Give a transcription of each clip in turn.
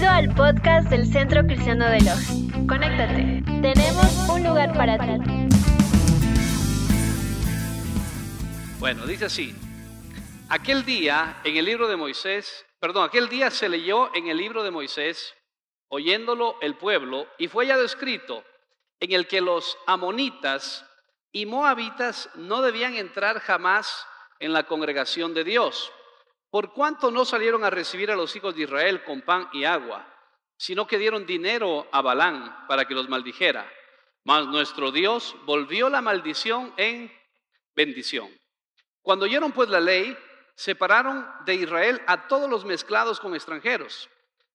Bienvenido al podcast del Centro Cristiano de Loja. Conéctate, tenemos un lugar para ti. Bueno, dice así, aquel día en el libro de Moisés, perdón, aquel día se leyó en el libro de Moisés, oyéndolo el pueblo, y fue ya descrito en el que los amonitas y moabitas no debían entrar jamás en la congregación de Dios por cuánto no salieron a recibir a los hijos de Israel con pan y agua, sino que dieron dinero a Balán para que los maldijera. Mas nuestro Dios volvió la maldición en bendición. Cuando oyeron pues la ley, separaron de Israel a todos los mezclados con extranjeros.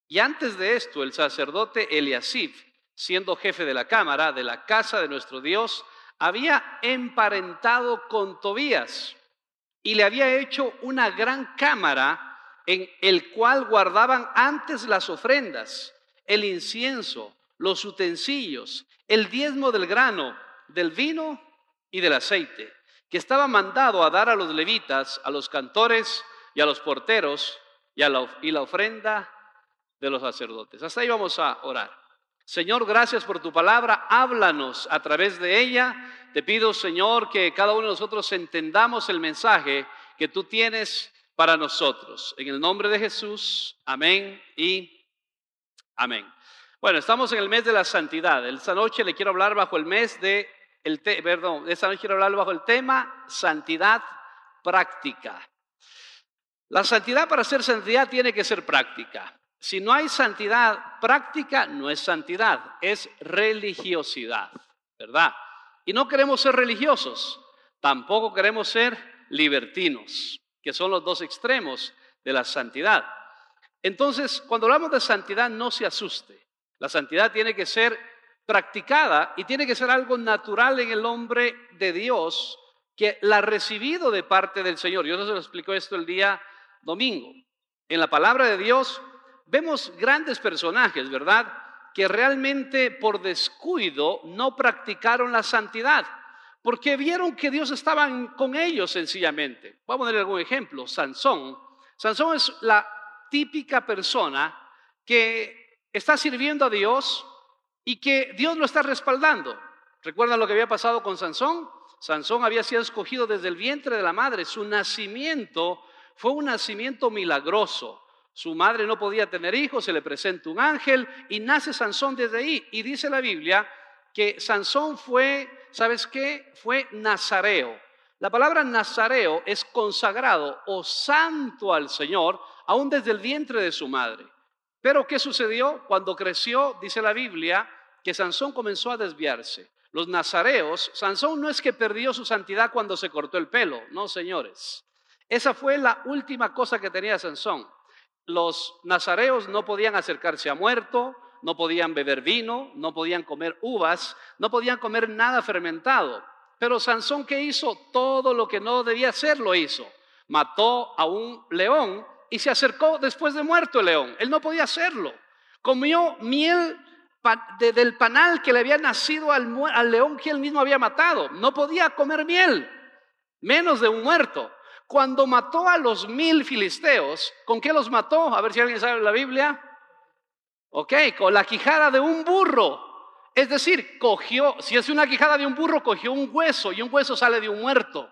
Y antes de esto, el sacerdote Eliasib, siendo jefe de la cámara de la casa de nuestro Dios, había emparentado con Tobías y le había hecho una gran cámara en el cual guardaban antes las ofrendas, el incienso, los utensilios, el diezmo del grano, del vino y del aceite, que estaba mandado a dar a los levitas, a los cantores y a los porteros y, a la, y la ofrenda de los sacerdotes. Hasta ahí vamos a orar. Señor, gracias por tu palabra, háblanos a través de ella te pido, Señor, que cada uno de nosotros entendamos el mensaje que tú tienes para nosotros. En el nombre de Jesús, amén y amén. Bueno, estamos en el mes de la santidad. Esta noche le quiero hablar bajo el mes de, el perdón, esta noche quiero hablar bajo el tema santidad práctica. La santidad para ser santidad tiene que ser práctica. Si no hay santidad práctica, no es santidad, es religiosidad, ¿verdad? Y no queremos ser religiosos, tampoco queremos ser libertinos, que son los dos extremos de la santidad. Entonces, cuando hablamos de santidad, no se asuste. La santidad tiene que ser practicada y tiene que ser algo natural en el hombre de Dios que la ha recibido de parte del Señor. Yo se lo explico esto el día domingo. En la palabra de Dios vemos grandes personajes, ¿verdad? que realmente por descuido no practicaron la santidad, porque vieron que Dios estaba con ellos sencillamente. Voy a poner algún ejemplo. Sansón. Sansón es la típica persona que está sirviendo a Dios y que Dios lo está respaldando. ¿Recuerdan lo que había pasado con Sansón? Sansón había sido escogido desde el vientre de la madre. Su nacimiento fue un nacimiento milagroso. Su madre no podía tener hijos, se le presenta un ángel y nace Sansón desde ahí. Y dice la Biblia que Sansón fue, ¿sabes qué? Fue nazareo. La palabra nazareo es consagrado o santo al Señor, aún desde el vientre de su madre. Pero ¿qué sucedió? Cuando creció, dice la Biblia, que Sansón comenzó a desviarse. Los nazareos, Sansón no es que perdió su santidad cuando se cortó el pelo, no, señores. Esa fue la última cosa que tenía Sansón los nazareos no podían acercarse a muerto, no podían beber vino, no podían comer uvas, no podían comer nada fermentado. Pero Sansón, ¿qué hizo? Todo lo que no debía hacer lo hizo. Mató a un león y se acercó después de muerto el león. Él no podía hacerlo. Comió miel del panal que le había nacido al león que él mismo había matado. No podía comer miel, menos de un muerto. Cuando mató a los mil filisteos, ¿con qué los mató? A ver si alguien sabe la Biblia. Ok, con la quijada de un burro. Es decir, cogió, si es una quijada de un burro, cogió un hueso y un hueso sale de un muerto.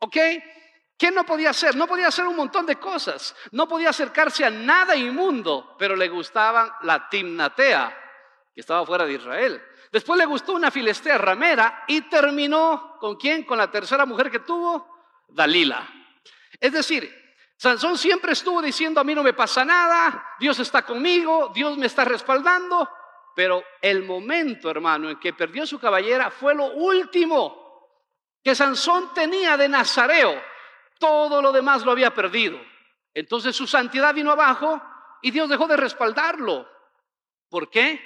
¿Ok? ¿Qué no podía hacer? No podía hacer un montón de cosas. No podía acercarse a nada inmundo, pero le gustaba la timnatea, que estaba fuera de Israel. Después le gustó una filistea ramera y terminó con quién? Con la tercera mujer que tuvo, Dalila. Es decir, Sansón siempre estuvo diciendo, a mí no me pasa nada, Dios está conmigo, Dios me está respaldando, pero el momento, hermano, en que perdió su caballera fue lo último que Sansón tenía de Nazareo. Todo lo demás lo había perdido. Entonces su santidad vino abajo y Dios dejó de respaldarlo. ¿Por qué?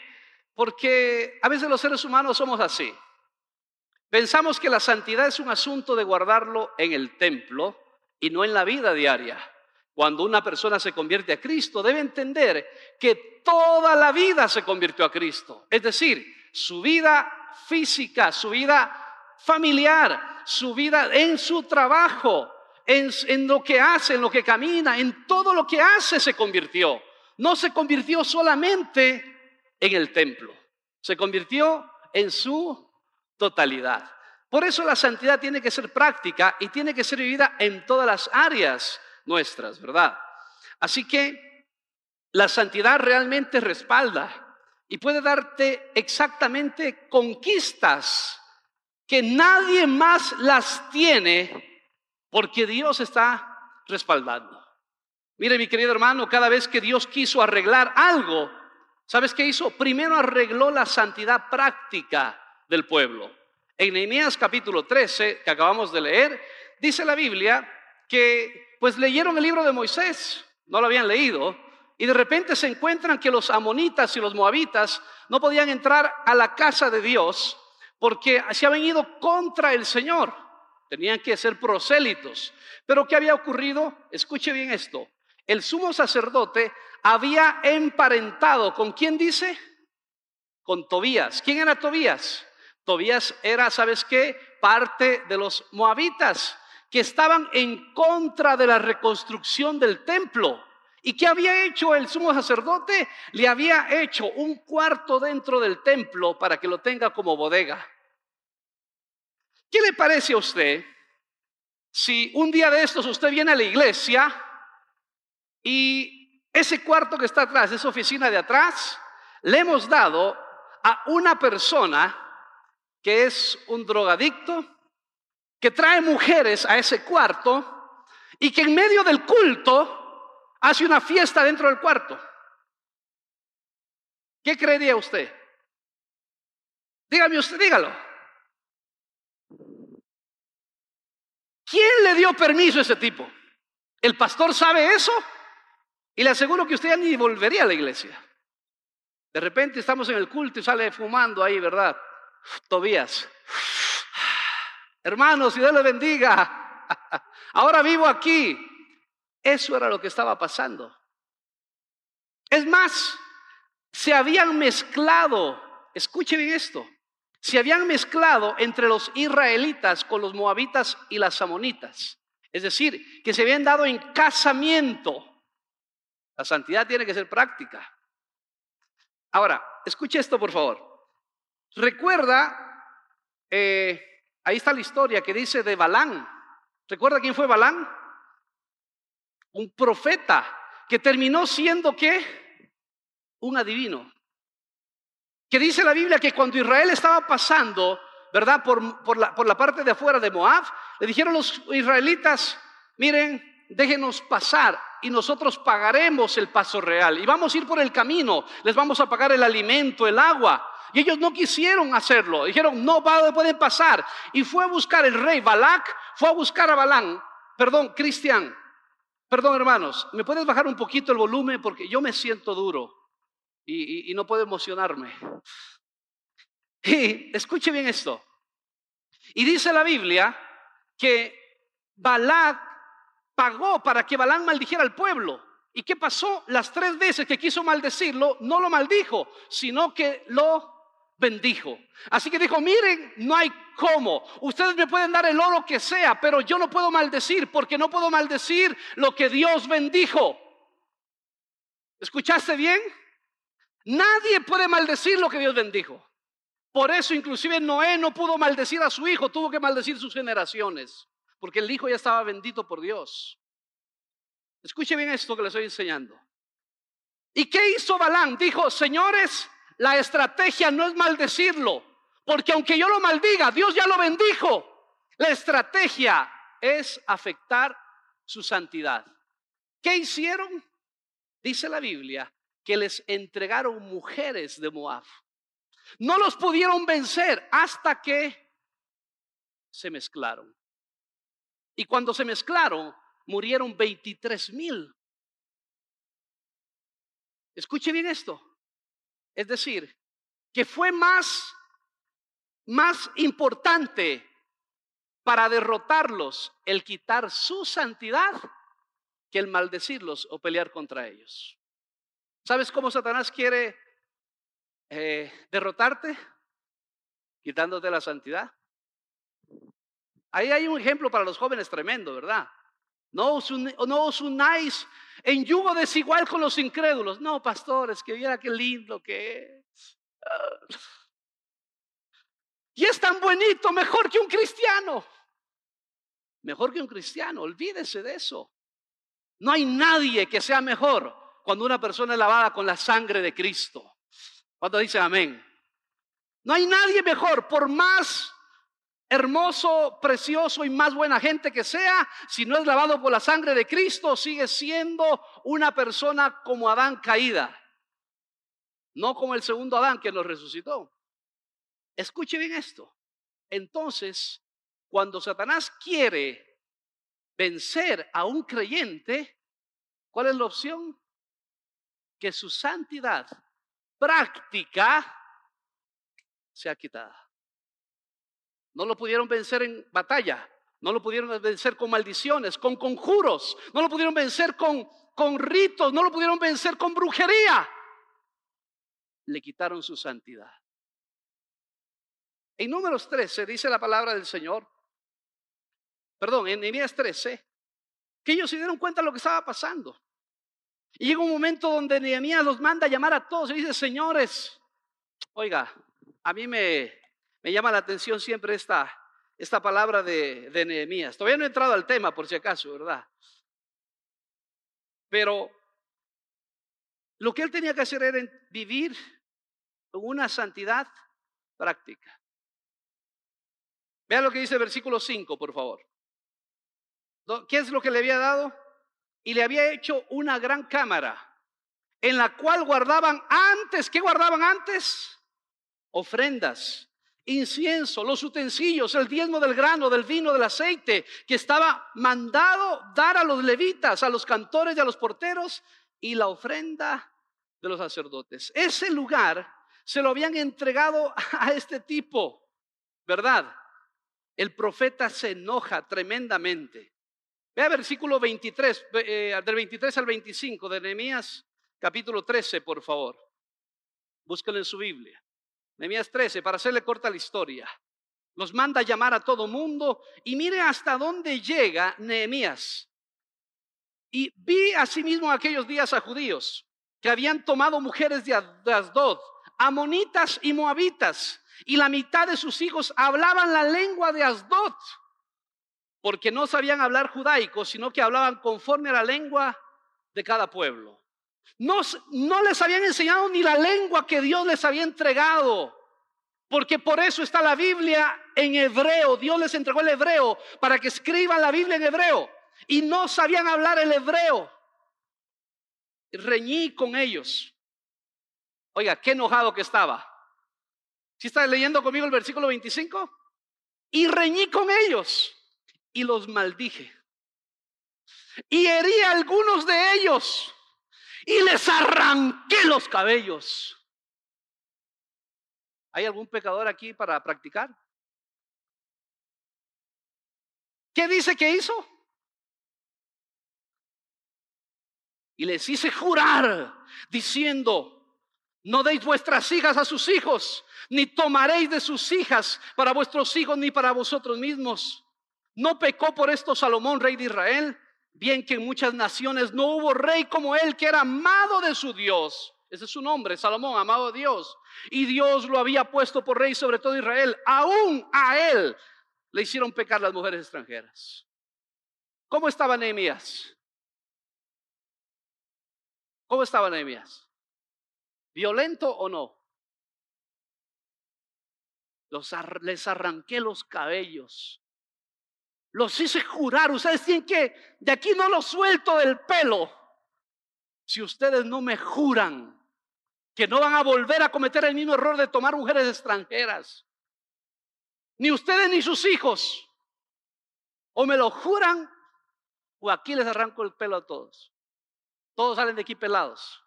Porque a veces los seres humanos somos así. Pensamos que la santidad es un asunto de guardarlo en el templo y no en la vida diaria. Cuando una persona se convierte a Cristo, debe entender que toda la vida se convirtió a Cristo. Es decir, su vida física, su vida familiar, su vida en su trabajo, en, lo que hace, en lo que camina, en todo lo que hace se convirtió. no se convirtió solamente en el templo, se convirtió en su totalidad. Por eso la santidad tiene que ser práctica y tiene que ser vivida en todas las áreas nuestras, ¿verdad? Así que la santidad realmente respalda y puede darte exactamente conquistas que nadie más las tiene porque Dios está respaldando. Mire, mi querido hermano, cada vez que Dios quiso arreglar algo, ¿sabes qué hizo? Primero arregló la santidad práctica del pueblo. En Nehemías capítulo 13, que acabamos de leer, dice la Biblia que pues leyeron el libro de Moisés, no lo habían leído, y de repente se encuentran que los amonitas y los moabitas no podían entrar a la casa de Dios porque se habían ido contra el Señor. Tenían que ser prosélitos. Pero ¿qué había ocurrido? Escuche bien esto. El sumo sacerdote había emparentado, ¿con quién dice? Con Tobías. ¿Quién era Tobías? Tobías era, ¿sabes qué? Parte de los moabitas que estaban en contra de la reconstrucción del templo. ¿Y qué había hecho el sumo sacerdote? Le había hecho un cuarto dentro del templo para que lo tenga como bodega. ¿Qué le parece a usted si un día de estos usted viene a la iglesia y ese cuarto que está atrás, esa oficina de atrás, le hemos dado a una persona que es un drogadicto, que trae mujeres a ese cuarto y que en medio del culto hace una fiesta dentro del cuarto. ¿Qué creería usted? Dígame usted, dígalo. ¿Quién le dio permiso a ese tipo? ¿El pastor sabe eso? Y le aseguro que usted ya ni volvería a la iglesia. De repente estamos en el culto y sale fumando ahí, ¿verdad? Tobías. Hermanos, Dios le bendiga. Ahora vivo aquí. Eso era lo que estaba pasando. Es más, se habían mezclado, escuche bien esto, se habían mezclado entre los israelitas con los moabitas y las amonitas. Es decir, que se habían dado en casamiento. La santidad tiene que ser práctica. Ahora, escuche esto por favor. Recuerda, eh, ahí está la historia que dice de Balán. ¿Recuerda quién fue Balán? Un profeta que terminó siendo qué? Un adivino. Que dice la Biblia que cuando Israel estaba pasando, ¿verdad? Por, la, por la parte de afuera de Moab, le dijeron los israelitas, miren, déjenos pasar y nosotros pagaremos el paso real. Y vamos a ir por el camino, les vamos a pagar el alimento, el agua. Y ellos no quisieron hacerlo. Dijeron, no pueden pasar. Y fue a buscar el rey Balak, fue a buscar a Balán. Perdón, Cristian. Perdón, hermanos. ¿Me puedes bajar un poquito el volumen? Porque yo me siento duro y, no puedo emocionarme. Y escuche bien esto. Y dice la Biblia que Balak pagó para que Balán maldijera al pueblo. ¿Y qué pasó? Las tres veces que quiso maldecirlo, no lo maldijo, sino que lo bendijo. Así que dijo, miren, no hay cómo. Ustedes me pueden dar el oro que sea, pero yo no puedo maldecir porque no puedo maldecir lo que Dios bendijo. ¿Escuchaste bien? Nadie puede maldecir lo que Dios bendijo. Por eso inclusive Noé no pudo maldecir a su hijo, tuvo que maldecir sus generaciones, porque el hijo ya estaba bendito por Dios. Escuche bien esto que le estoy enseñando. ¿Y qué hizo Balán? Dijo, señores, la estrategia no es maldecirlo, porque aunque yo lo maldiga, Dios ya lo bendijo. La estrategia es afectar su santidad. ¿Qué hicieron? Dice la Biblia que les entregaron mujeres de Moab. No los pudieron vencer hasta que se mezclaron. Y cuando se mezclaron, murieron 23 mil. Escuche bien esto. Es decir, que fue más, más importante para derrotarlos el quitar su santidad que el maldecirlos o pelear contra ellos. ¿Sabes cómo Satanás quiere eh, derrotarte? Quitándote la santidad. Ahí hay un ejemplo para los jóvenes tremendo, ¿verdad? No os, unáis en yugo desigual con los incrédulos. No, pastores, que viera qué lindo que es. Y es tan bonito, mejor que un cristiano. Mejor que un cristiano, olvídese de eso. No hay nadie que sea mejor cuando una persona es lavada con la sangre de Cristo. Cuando dice amén. No hay nadie mejor, por más hermoso, precioso y más buena gente que sea, si no es lavado por la sangre de Cristo, sigue siendo una persona como Adán caída. No como el segundo Adán que nos resucitó. Escuche bien esto. Entonces, cuando Satanás quiere vencer a un creyente, ¿cuál es la opción? Que su santidad práctica sea quitada. No lo pudieron vencer en batalla, no lo pudieron vencer con maldiciones, con conjuros, no lo pudieron vencer con, con ritos, no lo pudieron vencer con brujería. Le quitaron su santidad. En números 13 dice la palabra del Señor, perdón, en Nehemías 13, que ellos se dieron cuenta de lo que estaba pasando. Y llega un momento donde Nehemías los manda a llamar a todos y dice, señores, oiga, a mí me, me llama la atención siempre esta, esta palabra de, de Nehemías. Todavía no he entrado al tema, por si acaso, ¿verdad? Pero lo que él tenía que hacer era vivir con una santidad práctica. Vean lo que dice el versículo 5, por favor. ¿Qué es lo que le había dado? Y le había hecho una gran cámara en la cual guardaban antes, ¿qué guardaban antes? Ofrendas incienso, los utensilios, el diezmo del grano, del vino, del aceite, que estaba mandado dar a los levitas, a los cantores y a los porteros, y la ofrenda de los sacerdotes. Ese lugar se lo habían entregado a este tipo, ¿verdad? El profeta se enoja tremendamente. Vea versículo 23, eh, del 23 al 25 de Nehemías, capítulo 13, por favor. Búsquenlo en su Biblia. Nehemías 13, para hacerle corta la historia. Los manda a llamar a todo mundo y mire hasta dónde llega Nehemías. Y vi asimismo aquellos días a judíos que habían tomado mujeres de Asdod, amonitas y moabitas, y la mitad de sus hijos hablaban la lengua de Asdod, porque no sabían hablar judaico, sino que hablaban conforme a la lengua de cada pueblo. No, no les habían enseñado ni la lengua que Dios les había entregado. Porque por eso está la Biblia en hebreo. Dios les entregó el hebreo para que escriban la Biblia en hebreo. Y no sabían hablar el hebreo. Reñí con ellos. Oiga, qué enojado que estaba. ¿Si está leyendo conmigo el versículo 25? Y reñí con ellos y los maldije. Y herí algunos de ellos y les arranqué los cabellos. ¿Hay algún pecador aquí para practicar? ¿Qué dice que hizo? Y les hice jurar diciendo, no deis vuestras hijas a sus hijos, ni tomaréis de sus hijas para vuestros hijos ni para vosotros mismos. ¿No pecó por esto Salomón, rey de Israel? Bien que en muchas naciones no hubo rey como él, que era amado de su Dios. Ese es su nombre, Salomón, amado de Dios. Y Dios lo había puesto por rey sobre todo Israel. Aún a él le hicieron pecar las mujeres extranjeras. ¿Cómo estaba Nehemías? ¿Cómo estaba Nehemías? ¿Violento o no? Los, les arranqué los cabellos los hice jurar. Ustedes tienen que, de aquí no los suelto del pelo. Si ustedes no me juran que no van a volver a cometer el mismo error de tomar mujeres extranjeras. Ni ustedes ni sus hijos. O me lo juran o aquí les arranco el pelo a todos. Todos salen de aquí pelados.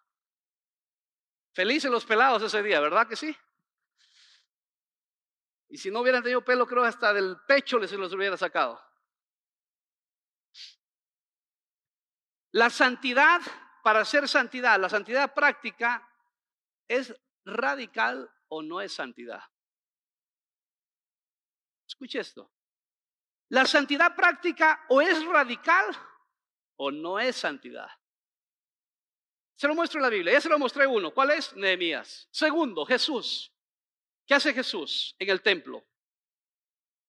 Felices los pelados ese día, ¿verdad que sí? Y si no hubieran tenido pelo, creo hasta del pecho les los hubiera sacado. La santidad, para ser santidad, la santidad práctica, ¿es radical o no es santidad? Escuche esto. La santidad práctica o es radical o no es santidad. Se lo muestro en la Biblia, ya se lo mostré uno. ¿Cuál es? Nehemías. Segundo, Jesús. ¿Qué hace Jesús en el templo?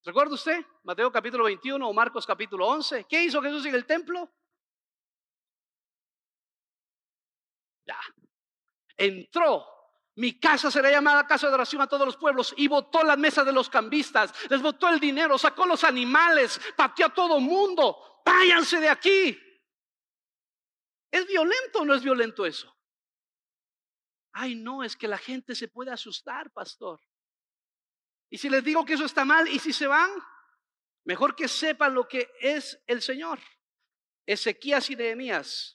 ¿Recuerda usted? Mateo capítulo 21 o Marcos capítulo 11. ¿Qué hizo Jesús en el templo? Entró. Mi casa será llamada casa de oración a todos los pueblos y botó las mesas de los cambistas, les botó el dinero, sacó los animales, pateó a todo mundo. Váyanse de aquí. ¿Es violento o no es violento eso? Ay, no, es que la gente se puede asustar, pastor. Y si les digo que eso está mal, ¿y si se van? Mejor que sepan lo que es el Señor. Ezequías y Nehemías.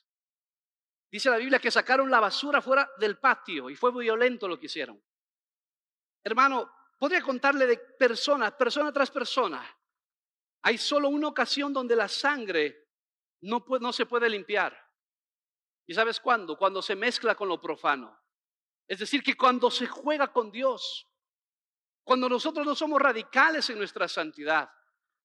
Dice la Biblia que sacaron la basura fuera del patio y fue violento lo que hicieron. Hermano, podría contarle de persona, persona tras persona. Hay solo una ocasión donde la sangre no, no se puede limpiar. ¿Y sabes cuándo? Cuando se mezcla con lo profano. Es decir, que cuando se juega con Dios, cuando nosotros no somos radicales en nuestra santidad,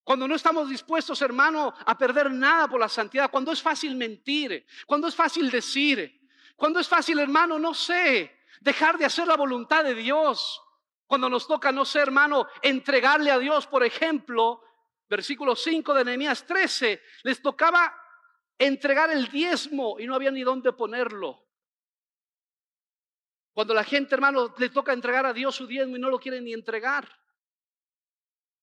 cuando no estamos dispuestos, hermano, a perder nada por la santidad, cuando es fácil mentir, cuando es fácil decir, cuando es fácil, hermano, no sé, dejar de hacer la voluntad de Dios, cuando nos toca, no sé, hermano, entregarle a Dios, por ejemplo, versículo 5 de Nehemías 13, les tocaba entregar el diezmo y no había ni dónde ponerlo. Cuando la gente, hermano, le toca entregar a Dios su diezmo y no lo quiere ni entregar.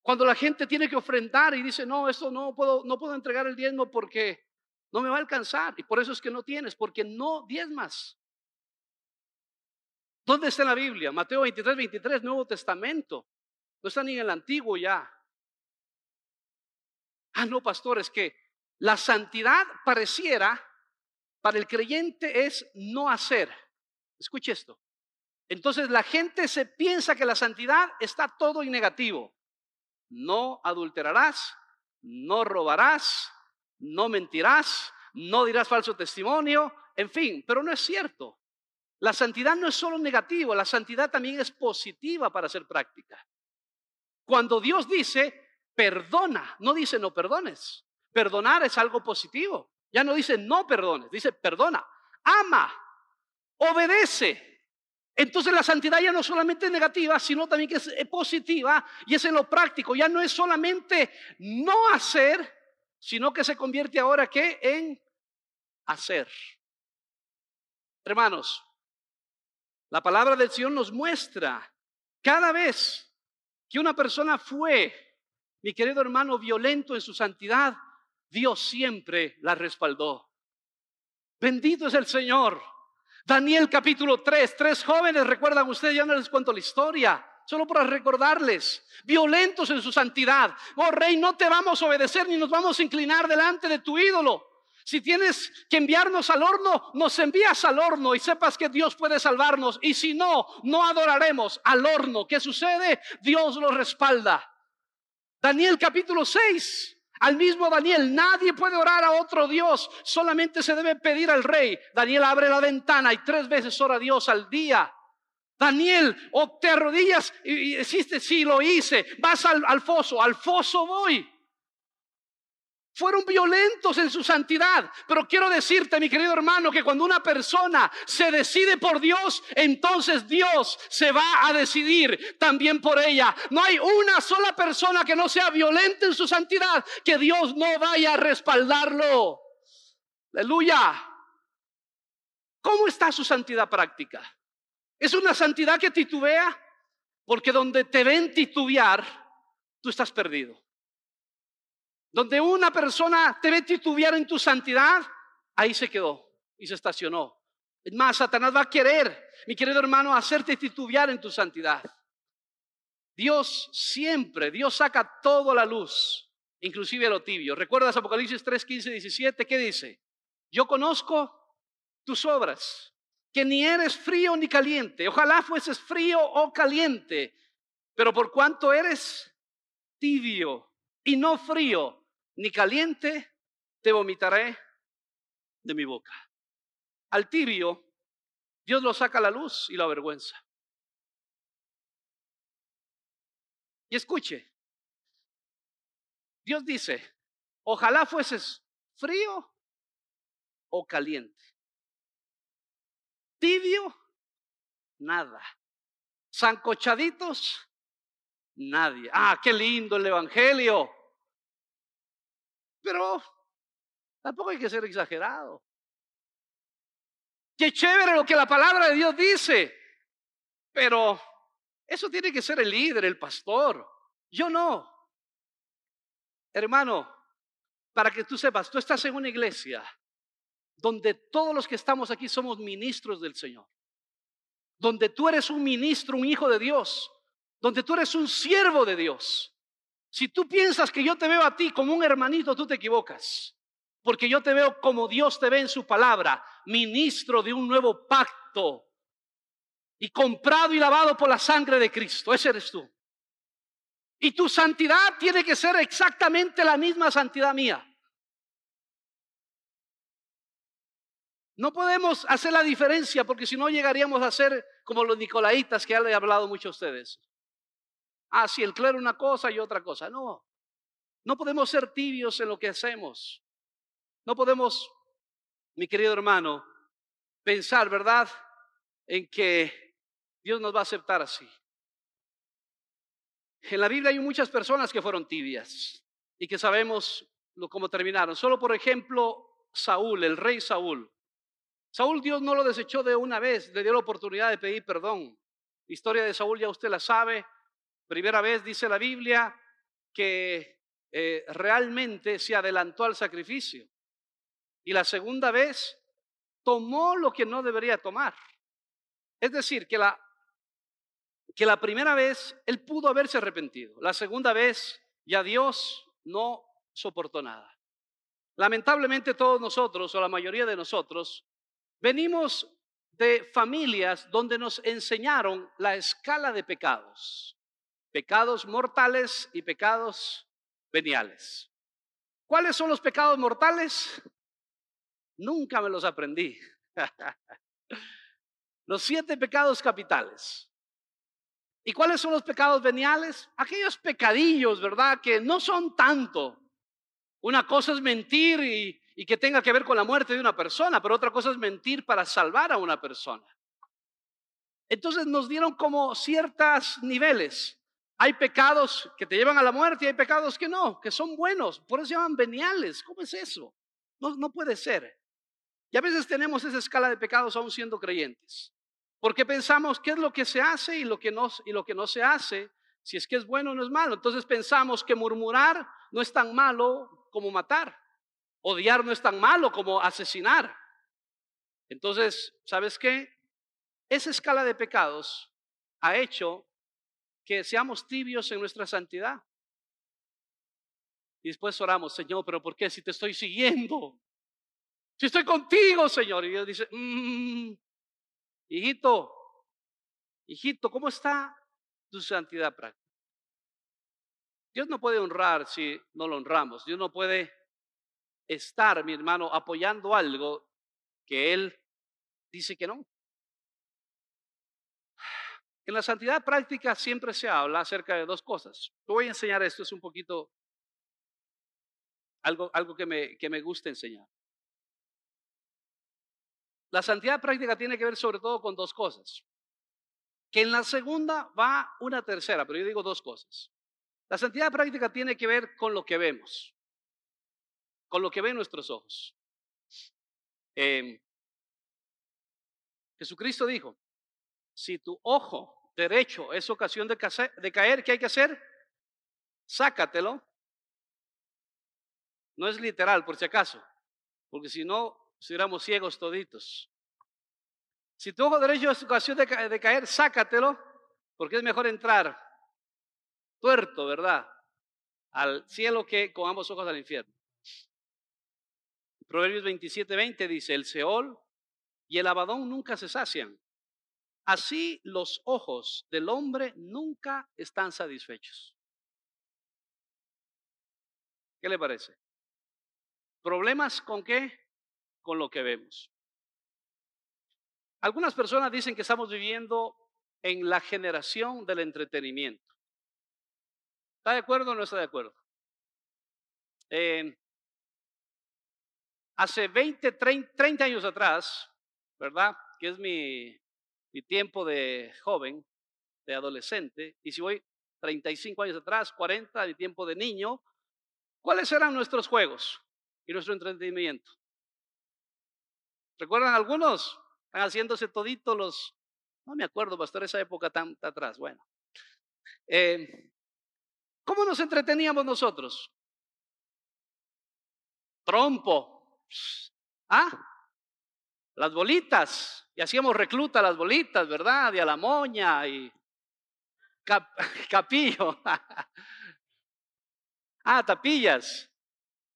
Cuando la gente tiene que ofrendar y dice, no, esto no puedo, no puedo entregar el diezmo porque no me va a alcanzar. Y por eso es que no tienes, porque no diezmas. ¿Dónde está en la Biblia? Mateo 23, 23, Nuevo Testamento. No está ni en el Antiguo ya. Ah, no, pastor, es que la santidad pareciera para el creyente es no hacer. Escuche esto. Entonces la gente se piensa que la santidad está todo en negativo. No adulterarás, no robarás, no mentirás, no dirás falso testimonio, en fin, pero no es cierto. La santidad no es solo negativo, la santidad también es positiva para ser práctica. Cuando Dios dice, perdona, no dice no perdones. Perdonar es algo positivo. Ya no dice no perdones, dice perdona, ama, obedece. Entonces la santidad ya no solamente es negativa, sino también que es eh, positiva y es en lo práctico. Ya no es solamente no hacer, sino que se convierte ahora que en hacer. Hermanos, la palabra del Señor nos muestra cada vez que una persona fue, mi querido hermano, violento en su santidad, Dios siempre la respaldó. Bendito es el Señor. Daniel capítulo 3, tres jóvenes, recuerdan ustedes, ya no les cuento la historia, solo para recordarles, violentos en su santidad. Oh rey, no te vamos a obedecer ni nos vamos a inclinar delante de tu ídolo. Si tienes que enviarnos al horno, nos envías al horno y sepas que Dios puede salvarnos. Y si no, no adoraremos al horno. ¿Qué sucede? Dios lo respalda. Daniel capítulo 6. Al mismo Daniel, nadie puede orar a otro Dios, solamente se debe pedir al rey. Daniel abre la ventana y tres veces ora a Dios al día. Daniel, o te arrodillas y, existe, sí, lo hice. Vas al foso, al foso voy. Fueron violentos en su santidad. Pero quiero decirte, mi querido hermano, que cuando una persona se decide por Dios, entonces Dios se va a decidir también por ella. No hay una sola persona que no sea violenta en su santidad, que Dios no vaya a respaldarlo. Aleluya. ¿Cómo está su santidad práctica? ¿Es una santidad que titubea? Porque donde te ven titubear, tú estás perdido. Donde una persona te ve titubear en tu santidad, ahí se quedó y se estacionó. Es más, Satanás va a querer, mi querido hermano, hacerte titubear en tu santidad. Dios siempre, Dios saca todo a la luz, inclusive lo tibio. ¿Recuerdas Apocalipsis 3, 15, 17? ¿Qué dice? Yo conozco tus obras, que ni eres frío ni caliente. Ojalá fueses frío o caliente, pero por cuanto eres tibio y no frío, ni caliente te vomitaré de mi boca. Al tibio, Dios lo saca a la luz y la vergüenza. Y escuche, Dios dice, ojalá fueses frío o caliente. Tibio, nada. Sancochaditos, nadie. Ah, qué lindo el Evangelio. Pero tampoco hay que ser exagerado. Qué chévere lo que la palabra de Dios dice. Pero eso tiene que ser el líder, el pastor. Yo no. Hermano, para que tú sepas, tú estás en una iglesia donde todos los que estamos aquí somos ministros del Señor. Donde tú eres un ministro, un hijo de Dios. Donde tú eres un siervo de Dios. Si tú piensas que yo te veo a ti como un hermanito, tú te equivocas. Porque yo te veo como Dios te ve en su palabra, ministro de un nuevo pacto y comprado y lavado por la sangre de Cristo. Ese eres tú. Y tu santidad tiene que ser exactamente la misma santidad mía. No podemos hacer la diferencia porque si no llegaríamos a ser como los nicolaitas que ya le he hablado mucho a ustedes. Ah, si el clero una cosa y otra cosa. No, no podemos ser tibios en lo que hacemos. No podemos, mi querido hermano, pensar, ¿verdad?, en que Dios nos va a aceptar así. En la Biblia hay muchas personas que fueron tibias y que sabemos cómo terminaron. Solo por ejemplo, Saúl, el rey Saúl. Saúl Dios no lo desechó de una vez, le dio la oportunidad de pedir perdón. La historia de Saúl ya usted la sabe. Primera vez dice la Biblia que eh, realmente se adelantó al sacrificio. Y la segunda vez tomó lo que no debería tomar. Es decir, que la que la primera vez él pudo haberse arrepentido, la segunda vez ya Dios no soportó nada. Lamentablemente todos nosotros, o la mayoría de nosotros, venimos de familias donde nos enseñaron la escala de pecados, pecados mortales y pecados veniales. ¿Cuáles son los pecados mortales? Nunca me los aprendí. los siete pecados capitales. ¿Y cuáles son los pecados veniales? Aquellos pecadillos, ¿verdad? Que no son tanto. Una cosa es mentir y, que tenga que ver con la muerte de una persona, pero otra cosa es mentir para salvar a una persona. Entonces nos dieron como ciertos niveles. Hay pecados que te llevan a la muerte y hay pecados que no, que son buenos. Por eso se llaman veniales. ¿Cómo es eso? No, no puede ser. Y a veces tenemos esa escala de pecados aún siendo creyentes. Porque pensamos qué es lo que se hace y lo que no, y lo que no se hace, si es que es bueno o no es malo. Entonces pensamos que murmurar no es tan malo como matar. Odiar no es tan malo como asesinar. Entonces, ¿sabes qué? Esa escala de pecados ha hecho que seamos tibios en nuestra santidad. Y después oramos, Señor, pero ¿por qué si te estoy siguiendo? Si estoy contigo, Señor. Y Dios dice, mmm, hijito, hijito, ¿cómo está tu santidad práctica? Dios no puede honrar si no lo honramos. Dios no puede estar, mi hermano, apoyando algo que Él dice que no. En la santidad práctica siempre se habla acerca de dos cosas. Te voy a enseñar esto, es un poquito algo, algo que, me, que me gusta enseñar. La santidad práctica tiene que ver sobre todo con dos cosas. Que en la segunda va una tercera, pero yo digo dos cosas. La santidad práctica tiene que ver con lo que vemos, con lo que ven nuestros ojos. Em, Jesucristo dijo, si tu ojo derecho es ocasión de, de caer, ¿qué hay que hacer? Sácatelo. No es literal, por si acaso, porque si no, si éramos ciegos toditos. Si tu ojo derecho es ocasión de, de caer, sácatelo, porque es mejor entrar tuerto, ¿verdad? Al cielo que con ambos ojos al infierno. Proverbios 27, 20 dice, el Seol y el Abadón nunca se sacian. Así los ojos del hombre nunca están satisfechos. ¿Qué le parece? ¿Problemas con qué? con lo que vemos. Algunas personas dicen que estamos viviendo en la generación del entretenimiento. ¿Está de acuerdo o no está de acuerdo? hace 20, 30, años atrás, ¿verdad? Que es mi, mi tiempo de joven, de adolescente, y si voy 35 años atrás, 40, mi tiempo de niño, ¿cuáles eran nuestros juegos y nuestro entretenimiento? ¿Recuerdan algunos? Están haciéndose toditos los, no me acuerdo, pastor, esa época tan, atrás. Bueno, eh, ¿cómo nos entreteníamos nosotros? Trompo. ¿Ah? Las bolitas. Y hacíamos recluta las bolitas, ¿verdad? Y a la moña y capillo. ah, tapillas.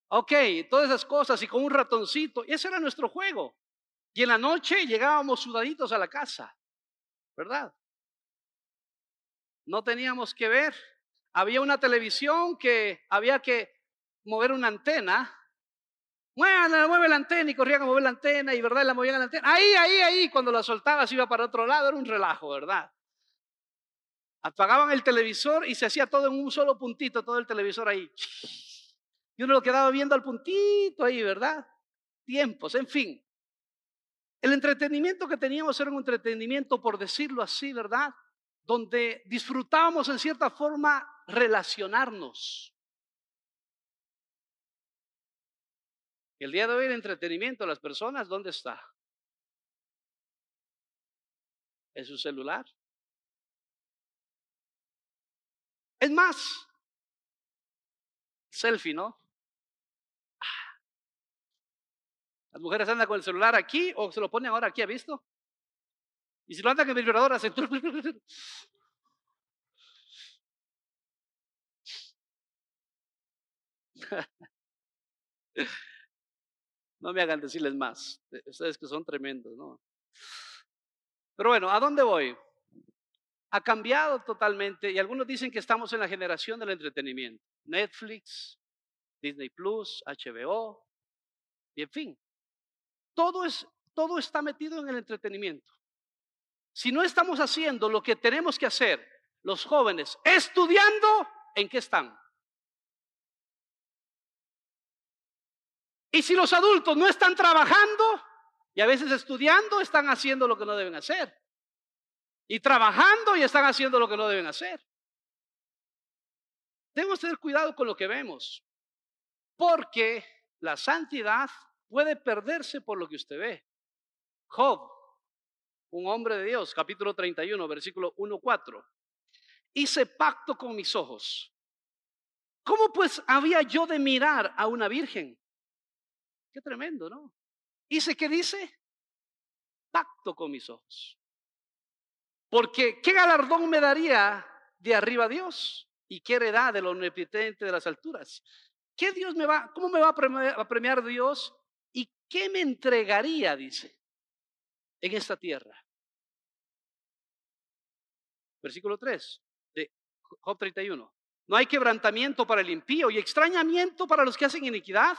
Ok, todas esas cosas y con un ratoncito. Ese era nuestro juego. Y en la noche llegábamos sudaditos a la casa, ¿verdad? No teníamos que ver. Había una televisión que había que mover una antena. Mueve, mueve la antena y corrían a mover la antena y verdad la movían la antena. Ahí, ahí, ahí, cuando la soltabas iba para otro lado, era un relajo, ¿verdad? Apagaban el televisor y se hacía todo en un solo puntito, todo el televisor ahí. Y uno lo quedaba viendo al puntito ahí, ¿verdad? Tiempos, en fin. El entretenimiento que teníamos era un entretenimiento, por decirlo así, ¿verdad? Donde disfrutábamos en cierta forma relacionarnos. El día de hoy el entretenimiento de las personas, ¿dónde está? En su celular. Es más, selfie, ¿no? Las mujeres andan con el celular aquí o se lo ponen ahora aquí, ¿ha visto? Y si lo andan en el vibrador, hacen... No me hagan decirles más. Ustedes que son tremendos, ¿no? Pero bueno, ¿a dónde voy? Ha cambiado totalmente y algunos dicen que estamos en la generación del entretenimiento. Netflix, Disney Plus, HBO, y en fin. Todo, es, todo está metido en el entretenimiento. Si no estamos haciendo lo que tenemos que hacer, los jóvenes, estudiando, ¿en qué están? Y si los adultos no están trabajando y a veces estudiando, están haciendo lo que no deben hacer. Y trabajando y están haciendo lo que no deben hacer. Debemos tener cuidado con lo que vemos, porque la santidad puede perderse por lo que usted ve. Job, un hombre de Dios, capítulo 31, versículo 1-4. Hice pacto con mis ojos. ¿Cómo pues había yo de mirar a una virgen? Qué tremendo, ¿no? Hice, ¿qué dice? Pacto con mis ojos. Porque ¿qué galardón me daría de arriba Dios? ¿Y qué heredad del omnipotente de las alturas? ¿Qué Dios me va, cómo me va a premiar Dios ¿qué me entregaría, dice, en esta tierra? Versículo 3 de Job 31. No hay quebrantamiento para el impío y extrañamiento para los que hacen iniquidad.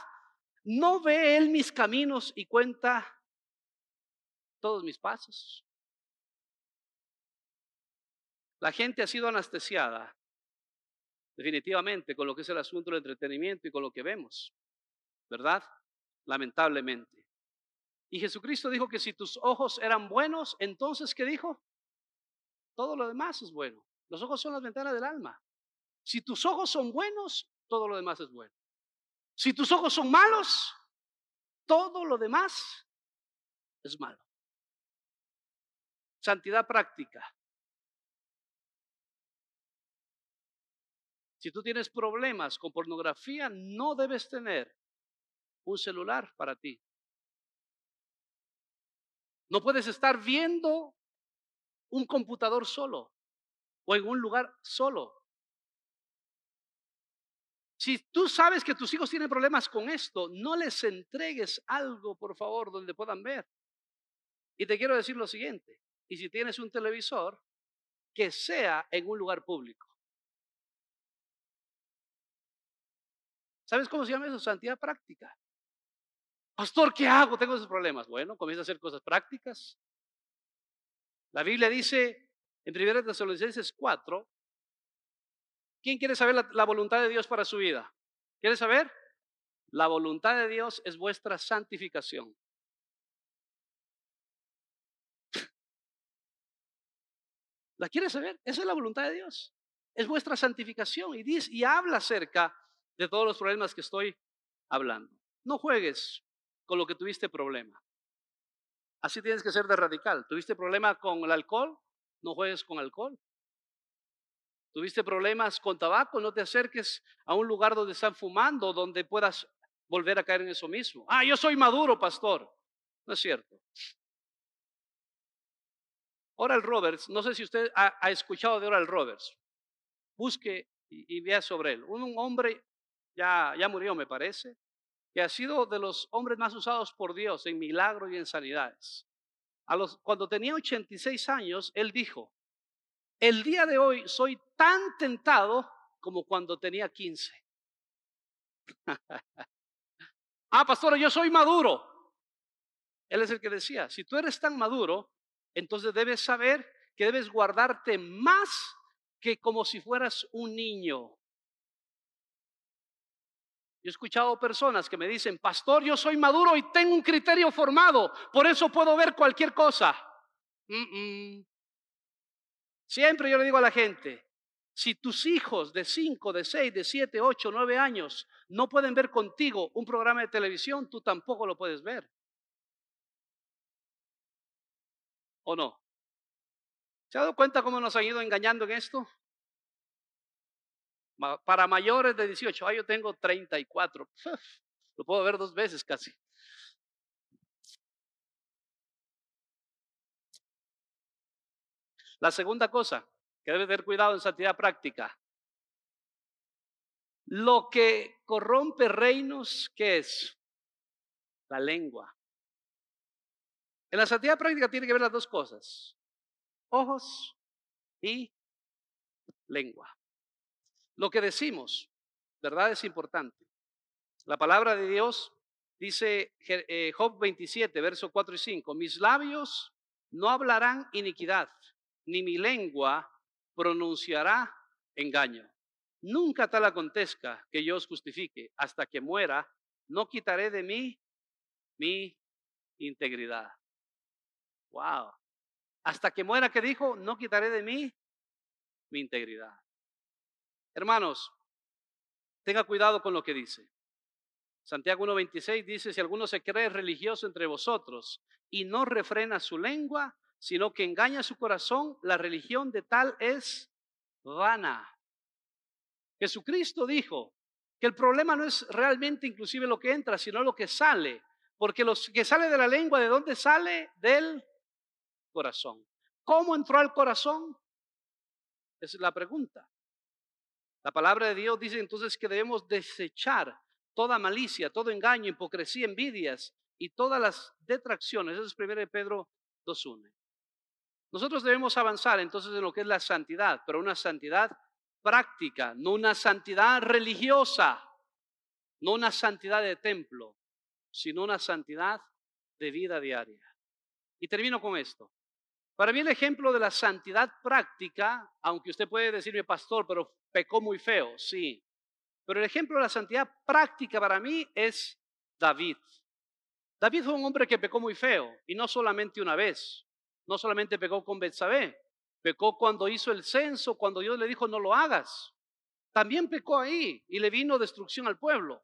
No ve él mis caminos y cuenta todos mis pasos. La gente ha sido anestesiada definitivamente con lo que es el asunto del entretenimiento y con lo que vemos, ¿verdad? lamentablemente. Y Jesucristo dijo que si tus ojos eran buenos, entonces, ¿qué dijo? Todo lo demás es bueno. Los ojos son las ventanas del alma. Si tus ojos son buenos, todo lo demás es bueno. Si tus ojos son malos, todo lo demás es malo. Santidad práctica. Si tú tienes problemas con pornografía, no debes tener un celular para ti. No puedes estar viendo un computador solo o en un lugar solo. Si tú sabes que tus hijos tienen problemas con esto, no les entregues algo, por favor, donde puedan ver. Y te quiero decir lo siguiente, y si tienes un televisor, que sea en un lugar público. ¿Sabes cómo se llama eso? Santidad práctica. Pastor, ¿qué hago? Tengo esos problemas. Bueno, comienza a hacer cosas prácticas. La Biblia dice en 1 Tesalonicenses 4, ¿quién quiere saber la, voluntad de Dios para su vida? ¿Quiere saber? La voluntad de Dios es vuestra santificación. ¿La quieres saber? Esa es la voluntad de Dios. Es vuestra santificación y, dice, y habla acerca de todos los problemas que estoy hablando. No juegues con lo que tuviste problema. Así tienes que ser de radical. ¿Tuviste problema con el alcohol? No juegues con alcohol. ¿Tuviste problemas con tabaco? No te acerques a un lugar donde están fumando, donde puedas volver a caer en eso mismo. Ah, yo soy maduro, pastor. No es cierto. Oral Roberts, no sé si usted ha, escuchado de Oral Roberts. Busque y, vea sobre él. Un, hombre, ya, ya murió me parece, que ha sido de los hombres más usados por Dios en milagros y en sanidades. A los, cuando tenía 86 años, él dijo, el día de hoy soy tan tentado como cuando tenía 15. ah, pastor, yo soy maduro. Él es el que decía, si tú eres tan maduro, entonces debes saber que debes guardarte más que como si fueras un niño. Yo he escuchado personas que me dicen, pastor, yo soy maduro y tengo un criterio formado, por eso puedo ver cualquier cosa. Siempre yo le digo a la gente, si tus hijos de 5, de 6, de 7, 8, 9 años no pueden ver contigo un programa de televisión, tú tampoco lo puedes ver. ¿O no? ¿Se ha dado cuenta cómo nos han ido engañando en esto? Para mayores de 18, ah, yo tengo 34. Lo puedo ver dos veces casi. La segunda cosa que debe tener cuidado en santidad práctica. Lo que corrompe reinos, ¿qué es? La lengua. En la santidad práctica tiene que ver las dos cosas, ojos y lengua. Lo que decimos, ¿verdad? Es importante. La palabra de Dios dice eh, Job 27, verso 4 y 5, mis labios no hablarán iniquidad, ni mi lengua pronunciará engaño. Nunca tal acontezca que yo os justifique, hasta que muera, no quitaré de mí mi integridad. Wow. Hasta que muera, que dijo, no quitaré de mí mi integridad. Hermanos, tenga cuidado con lo que dice. Santiago 1.26 dice, si alguno se cree religioso entre vosotros y no refrena su lengua, sino que engaña su corazón, la religión de tal es vana. Jesucristo dijo que el problema no es realmente inclusive lo que entra, sino lo que sale. Porque lo que sale de la lengua, ¿de dónde sale? Del corazón. ¿Cómo entró al corazón? Esa es la pregunta. La palabra de Dios dice entonces que debemos desechar toda malicia, todo engaño, hipocresía, envidias y todas las detracciones. Eso es 1 Pedro 2.1. Nosotros debemos avanzar entonces en lo que es la santidad, pero una santidad práctica, no una santidad religiosa, no una santidad de templo, sino una santidad de vida diaria. Y termino con esto. Para mí el ejemplo de la santidad práctica, aunque usted puede decirme, pastor, pero pecó muy feo, sí. Pero el ejemplo de la santidad práctica para mí es David. David fue un hombre que pecó muy feo, y no solamente una vez. No solamente pecó con Betsabé, pecó cuando hizo el censo, cuando Dios le dijo no lo hagas. También pecó ahí y le vino destrucción al pueblo.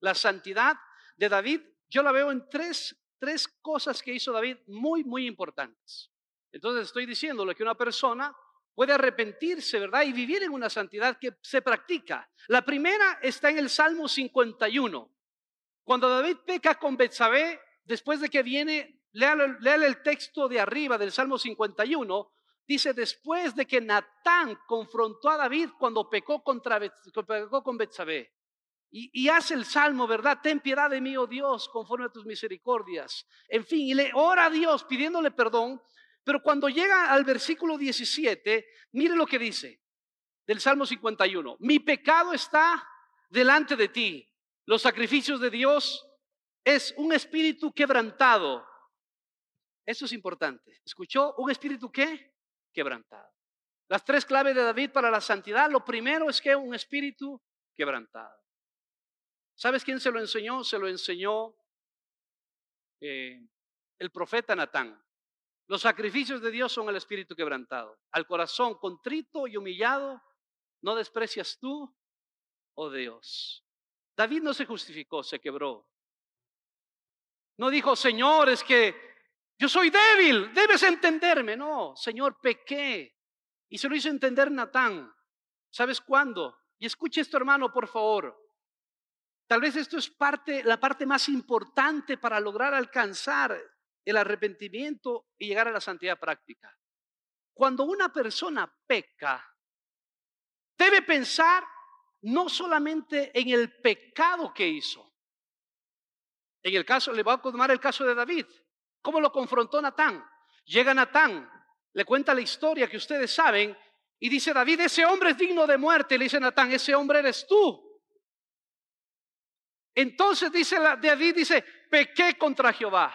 La santidad de David, yo la veo en tres, tres cosas que hizo David muy, muy importantes. Entonces estoy diciéndole que una persona puede arrepentirse, ¿verdad? Y vivir en una santidad que se practica. La primera está en el Salmo 51. Cuando David peca con Betsabé, después de que viene, léale, el texto de arriba del Salmo 51, dice, después de que Natán confrontó a David cuando pecó, contra, pecó con Betsabé. Y, y, hace el salmo, ¿verdad? Ten piedad de mí, oh Dios, conforme a tus misericordias. En fin, y le ora a Dios pidiéndole perdón pero cuando llega al versículo 17, mire lo que dice del Salmo 51. Mi pecado está delante de ti. Los sacrificios de Dios es un espíritu quebrantado. Eso es importante. ¿Escuchó? Un espíritu qué? Quebrantado. Las tres claves de David para la santidad. Lo primero es que un espíritu quebrantado. ¿Sabes quién se lo enseñó? Se lo enseñó eh, el profeta Natán. Los sacrificios de Dios son el espíritu quebrantado. Al corazón contrito y humillado, no desprecias tú, oh Dios. David no se justificó, se quebró. No dijo, Señor, es que yo soy débil, debes entenderme. No, Señor, pequé. Y se lo hizo entender Natán. ¿Sabes cuándo? Y escuche esto, hermano, por favor. Tal vez esto es parte, la parte más importante para lograr alcanzar el arrepentimiento y llegar a la santidad práctica. Cuando una persona peca, debe pensar no solamente en el pecado que hizo. En el caso, le voy a tomar el caso de David. ¿Cómo lo confrontó Natán? Llega Natán, le cuenta la historia que ustedes saben y dice David, ese hombre es digno de muerte. Le dice Natán, ese hombre eres tú. Entonces dice David, dice, pequé contra Jehová.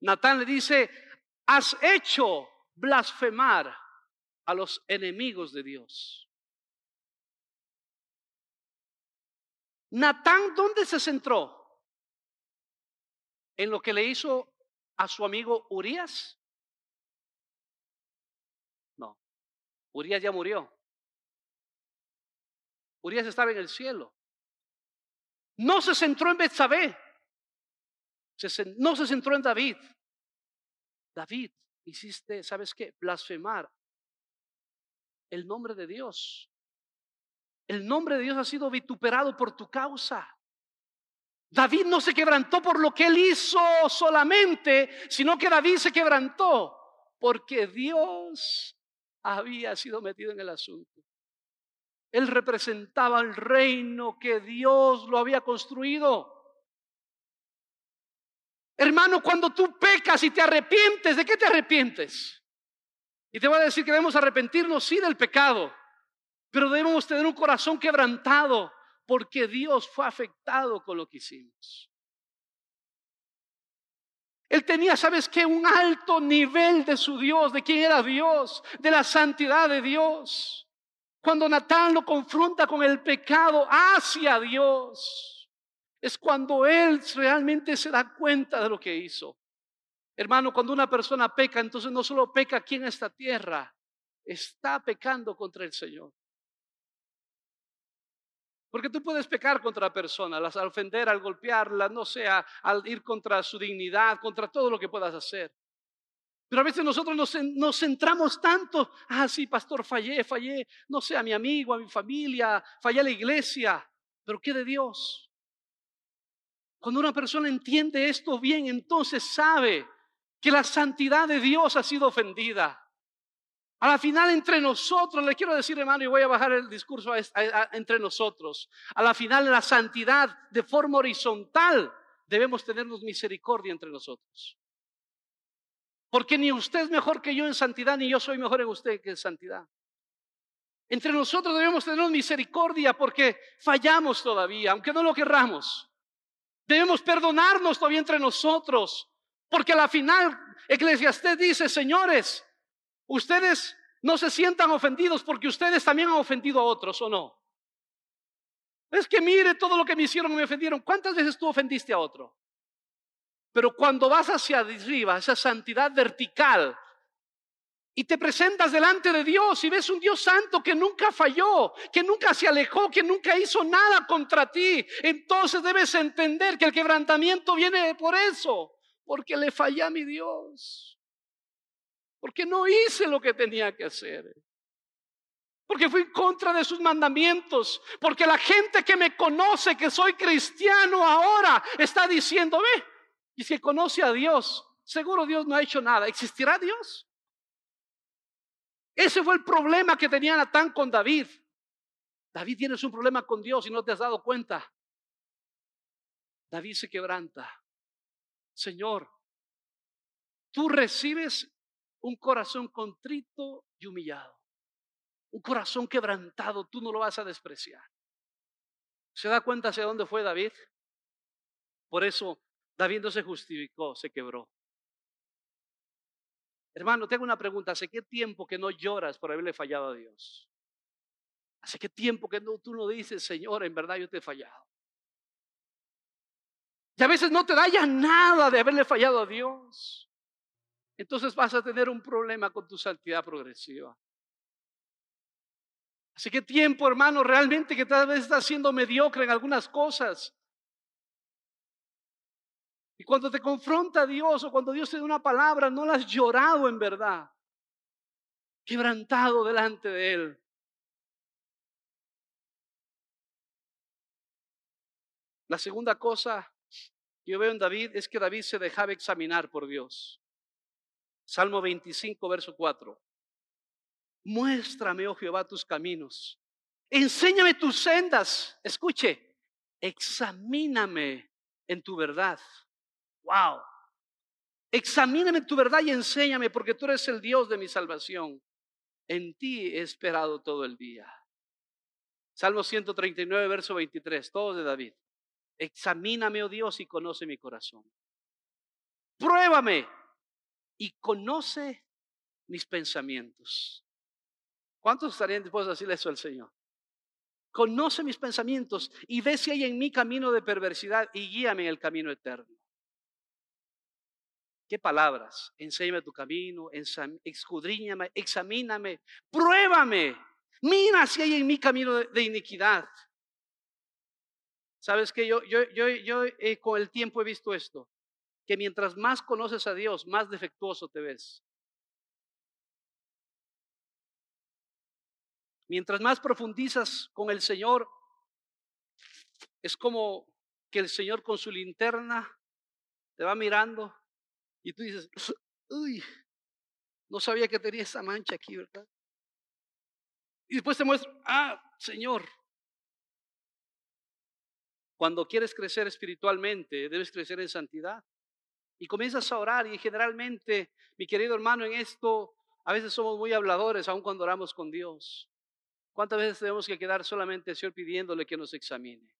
Natán le dice, has hecho blasfemar a los enemigos de Dios. Natán, ¿dónde se centró? ¿En lo que le hizo a su amigo Urias? No, Urias ya murió. Urias estaba en el cielo. No se centró en Betsabé. No se centró en David. David, hiciste, ¿sabes qué? Blasfemar el nombre de Dios. El nombre de Dios ha sido vituperado por tu causa. David no se quebrantó por lo que él hizo solamente, sino que David se quebrantó porque Dios había sido metido en el asunto. Él representaba el reino que Dios lo había construido. Hermano, cuando tú pecas y te arrepientes, ¿de qué te arrepientes? Y te voy a decir que debemos arrepentirnos, sí, del pecado, pero debemos tener un corazón quebrantado porque Dios fue afectado con lo que hicimos. Él tenía, ¿sabes qué? Un alto nivel de su Dios, de quién era Dios, de la santidad de Dios. Cuando Natán lo confronta con el pecado hacia Dios, es cuando él realmente se da cuenta de lo que hizo. Hermano, cuando una persona peca, entonces no solo peca aquí en esta tierra, está pecando contra el Señor. Porque tú puedes pecar contra la persona, al ofender, al golpearla, no sea, al ir contra su dignidad, contra todo lo que puedas hacer. Pero a veces nosotros nos, centramos tanto, ah, sí, pastor, fallé, fallé, no sé, a mi amigo, a mi familia, fallé a la iglesia, pero ¿qué de Dios? Cuando una persona entiende esto bien, entonces sabe que la santidad de Dios ha sido ofendida. A la final entre nosotros, le quiero decir hermano, y voy a bajar el discurso entre nosotros, a la final la santidad de forma horizontal debemos tenernos misericordia entre nosotros. Porque ni usted es mejor que yo en santidad, ni yo soy mejor en usted que en santidad. Entre nosotros debemos tener misericordia porque fallamos todavía, aunque no lo querramos. Debemos perdonarnos todavía entre nosotros, porque a la final Eclesiastés dice, señores, ustedes no se sientan ofendidos porque ustedes también han ofendido a otros, ¿o no? Es que mire todo lo que me hicieron y me ofendieron. ¿Cuántas veces tú ofendiste a otro? Pero cuando vas hacia arriba, esa santidad vertical, y te presentas delante de Dios y ves un Dios santo que nunca falló, que nunca se alejó, que nunca hizo nada contra ti, entonces debes entender que el quebrantamiento viene por eso, porque le fallé a mi Dios, porque no hice lo que tenía que hacer. Porque fui en contra de sus mandamientos. Porque la gente que me conoce que soy cristiano ahora está diciendo, ve, y si conoce a Dios, seguro Dios no ha hecho nada. ¿Existirá Dios? Ese fue el problema que tenía Natán con David. David tienes un problema con Dios y no te has dado cuenta. David se quebranta. Señor, tú recibes un corazón contrito y humillado. Un corazón quebrantado, tú no lo vas a despreciar. ¿Se da cuenta hacia dónde fue David? Por eso David no se justificó, se quebró. Hermano, tengo una pregunta. ¿Hace qué tiempo que no lloras por haberle fallado a Dios? ¿Hace qué tiempo que no, tú no dices, Señor, en verdad yo te he fallado? Y a veces no te da ya nada de haberle fallado a Dios. Entonces vas a tener un problema con tu santidad progresiva. Así que tiempo, hermano, realmente que tal vez estás siendo mediocre en algunas cosas. Y cuando te confronta Dios o cuando Dios te da una palabra, no la has llorado en verdad. Quebrantado delante de Él. La segunda cosa que yo veo en David es que David se dejaba examinar por Dios. Salmo 25, verso 4. Muéstrame, oh Jehová, tus caminos. Enséñame tus sendas. Escuche, examíname en tu verdad. Wow. Examíname en tu verdad y enséñame, porque tú eres el Dios de mi salvación. En ti he esperado todo el día. Salmo 139, verso 23, todo de David. Examíname, oh Dios, y conoce mi corazón. Pruébame y conoce mis pensamientos. ¿Cuántos estarían dispuestos a decirle eso al Señor? Conoce mis pensamientos y ve si hay en mi camino de perversidad y guíame en el camino eterno. ¿Qué palabras? Enséñame tu camino, escudriñame, examíname, pruébame. Mira si hay en mi camino de, iniquidad Sabes que yo, yo, yo, yo eh, con el tiempo he visto esto, que mientras más conoces a Dios, más defectuoso te ves. Mientras más profundizas con el Señor, es como que el Señor con su linterna te va mirando y tú dices, uy, no sabía que tenía esa mancha aquí, ¿verdad? Y después te muestra, ah, Señor, cuando quieres crecer espiritualmente, debes crecer en santidad. Y comienzas a orar y generalmente, mi querido hermano, en esto a veces somos muy habladores, aun cuando oramos con Dios. ¿Cuántas veces tenemos que quedar solamente, Señor, pidiéndole que nos examine?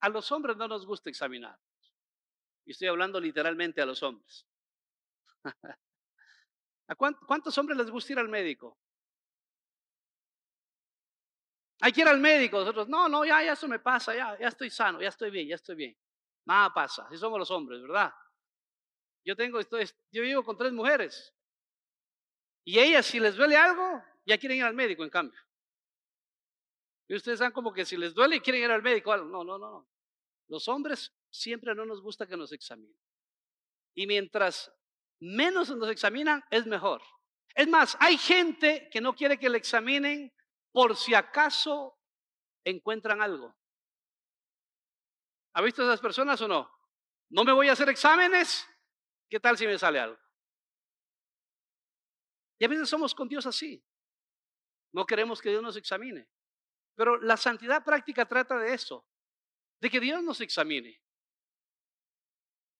A los hombres no nos gusta examinar. Y estoy hablando literalmente a los hombres. ¿A cuántos hombres les gusta ir al médico? Hay que ir al médico. Nosotros, no, no, ya, ya eso me pasa, ya, ya estoy sano, ya estoy bien, ya estoy bien. Nada pasa. Así somos los hombres, ¿verdad? Yo tengo, estoy, yo vivo con tres mujeres. Y ellas, si les duele algo, ya quieren ir al médico, en cambio. Y ustedes saben como que si les duele quieren ir al médico, no, no, no, no. Los hombres siempre no nos gusta que nos examinen. Y mientras menos nos examinan, es mejor. Es más, hay gente que no quiere que le examinen por si acaso encuentran algo. ¿Ha visto esas personas o no? No me voy a hacer exámenes. ¿Qué tal si me sale algo? Y a veces somos con Dios así. No queremos que Dios nos examine. Pero la santidad práctica trata de eso, de que Dios nos examine.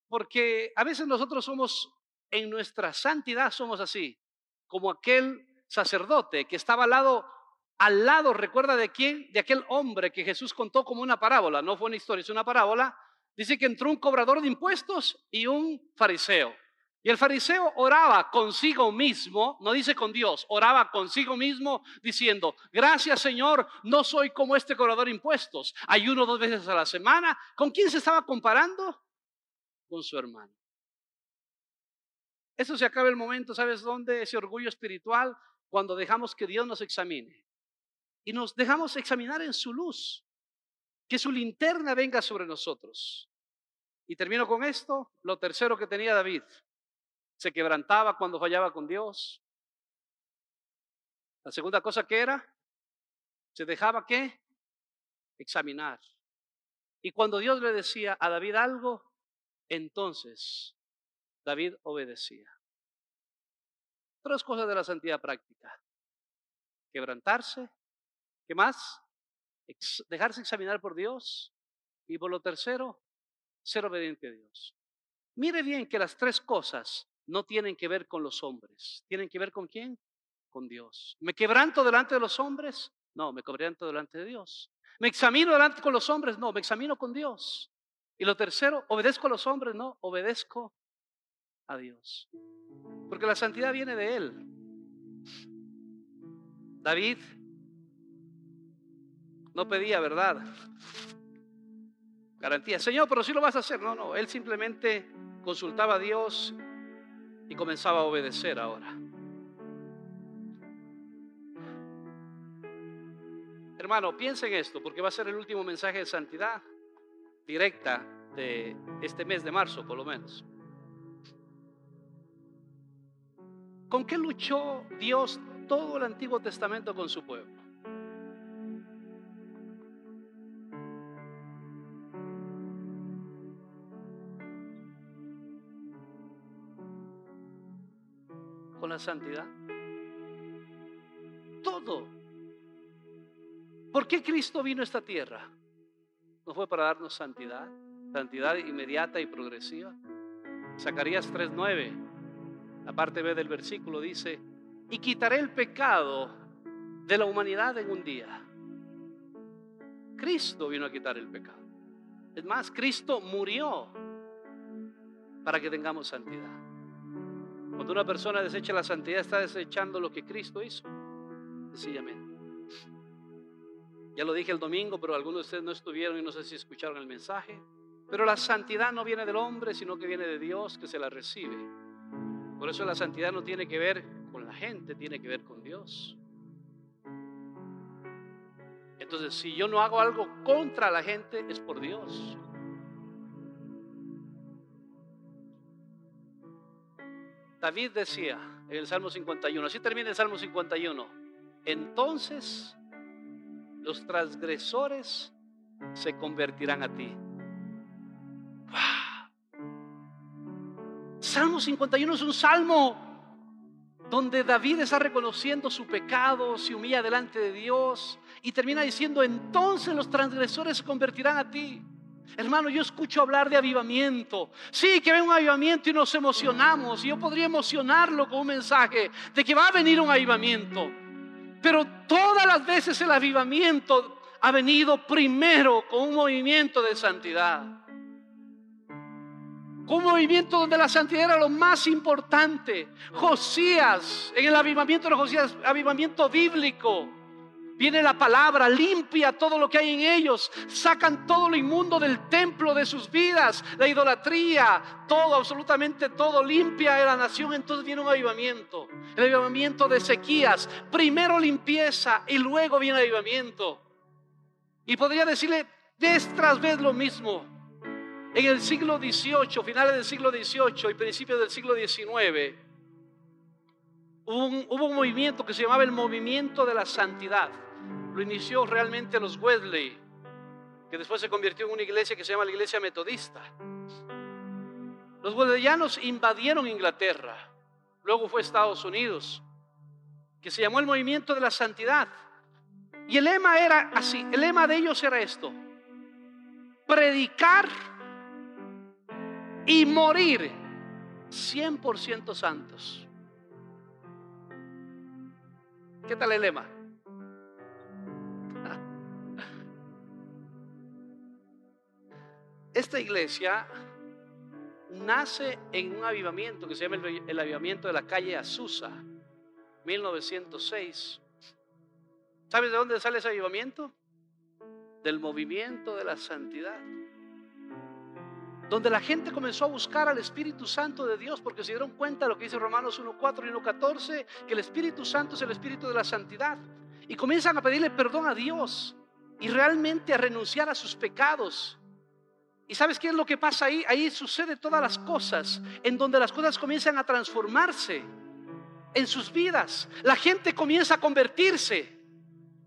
Porque a veces nosotros somos, en nuestra santidad somos así, como aquel sacerdote que estaba al lado al lado, recuerda de quién, de aquel hombre que Jesús contó como una parábola, no fue una historia, es una parábola. Dice que entró un cobrador de impuestos y un fariseo. Y el fariseo oraba consigo mismo, no dice con Dios, oraba consigo mismo diciendo, gracias Señor, no soy como este cobrador de impuestos. Ayuno dos veces a la semana. ¿Con quién se estaba comparando? Con su hermano. Eso se acaba el momento, ¿sabes dónde? Ese orgullo espiritual, cuando dejamos que Dios nos examine y nos dejamos examinar en su luz. Que su linterna venga sobre nosotros. Y termino con esto, lo tercero que tenía David. Se quebrantaba cuando fallaba con Dios. La segunda cosa que era, se dejaba qué? Examinar. Y cuando Dios le decía a David algo, entonces David obedecía. Tres cosas de la santidad práctica. Quebrantarse, ¿Qué más? dejarse examinar por Dios. Y por lo tercero, ser obediente a Dios. Mire bien que las tres cosas no tienen que ver con los hombres. ¿Tienen que ver con quién? Con Dios. ¿Me quebranto delante de los hombres? No, me quebranto delante de Dios. ¿Me examino delante con los hombres? No, me examino con Dios. Y lo tercero, ¿obedezco a los hombres? No, obedezco a Dios. Porque la santidad viene de Él. David No pedía, ¿verdad? Garantía. Señor, pero si lo vas a hacer. No, no. Él simplemente consultaba a Dios y comenzaba a obedecer ahora. Hermano, piensa en esto, porque va a ser el último mensaje de santidad directa de este mes de marzo, por lo menos. ¿Con qué luchó Dios todo el Antiguo Testamento con su pueblo? Con la santidad. Todo. ¿Por qué Cristo vino a esta tierra? ¿No fue para darnos santidad? Santidad inmediata y progresiva. Zacarías 3:9 la parte B del versículo dice, y quitaré el pecado de la humanidad en un día. Cristo vino a quitar el pecado. Es más, Cristo murió para que tengamos santidad. Cuando una persona desecha la santidad, está desechando lo que Cristo hizo, sencillamente. Ya lo dije el domingo, pero algunos de ustedes no estuvieron y no sé si escucharon el mensaje. Pero la santidad no viene del hombre, sino que viene de Dios que se la recibe. Por eso la santidad no tiene que ver con la gente, tiene que ver con Dios. Entonces, si yo no hago algo contra la gente, es por Dios. David decía en el Salmo 51, así termina el Salmo 51, entonces los transgresores se convertirán a ti. Salmo 51 es un salmo donde David está reconociendo su pecado, se humilla delante de Dios y termina diciendo, entonces los transgresores se convertirán a ti. Hermano, yo escucho hablar de avivamiento. Sí, que ve un avivamiento y nos emocionamos. Y yo podría emocionarlo con un mensaje de que va a venir un avivamiento. Pero todas las veces el avivamiento ha venido primero con un movimiento de santidad un movimiento donde la santidad era lo más importante. Josías, en el avivamiento de Josías, avivamiento bíblico. Viene la palabra, limpia todo lo que hay en ellos, sacan todo lo inmundo del templo de sus vidas, la idolatría, todo, absolutamente todo, limpia la nación, entonces viene un avivamiento, el avivamiento de Ezequías, primero limpieza y luego viene avivamiento. Y podría decirle vez tras vez lo mismo, en el siglo XVIII, finales del siglo XVIII y principios del siglo XIX, hubo un movimiento que se llamaba el movimiento de la santidad. Lo inició realmente los Wesley, que después se convirtió en una iglesia que se llama la iglesia metodista. Los wesleyanos invadieron Inglaterra, luego fue Estados Unidos, que se llamó el movimiento de la santidad. Y el lema era así, el lema de ellos era esto, predicar y morir 100% santos. ¿Qué tal el lema? Esta iglesia nace en un avivamiento que se llama el, avivamiento de la calle Azusa, 1906. ¿Sabes de dónde sale ese avivamiento? Del movimiento de la santidad donde la gente comenzó a buscar al Espíritu Santo de Dios porque se dieron cuenta de lo que dice Romanos 1.4 y 1.14, que el Espíritu Santo es el Espíritu de la santidad. Y comienzan a pedirle perdón a Dios y realmente a renunciar a sus pecados. ¿Y sabes qué es lo que pasa ahí? Ahí sucede todas las cosas, en donde las cosas comienzan a transformarse en sus vidas. La gente comienza a convertirse.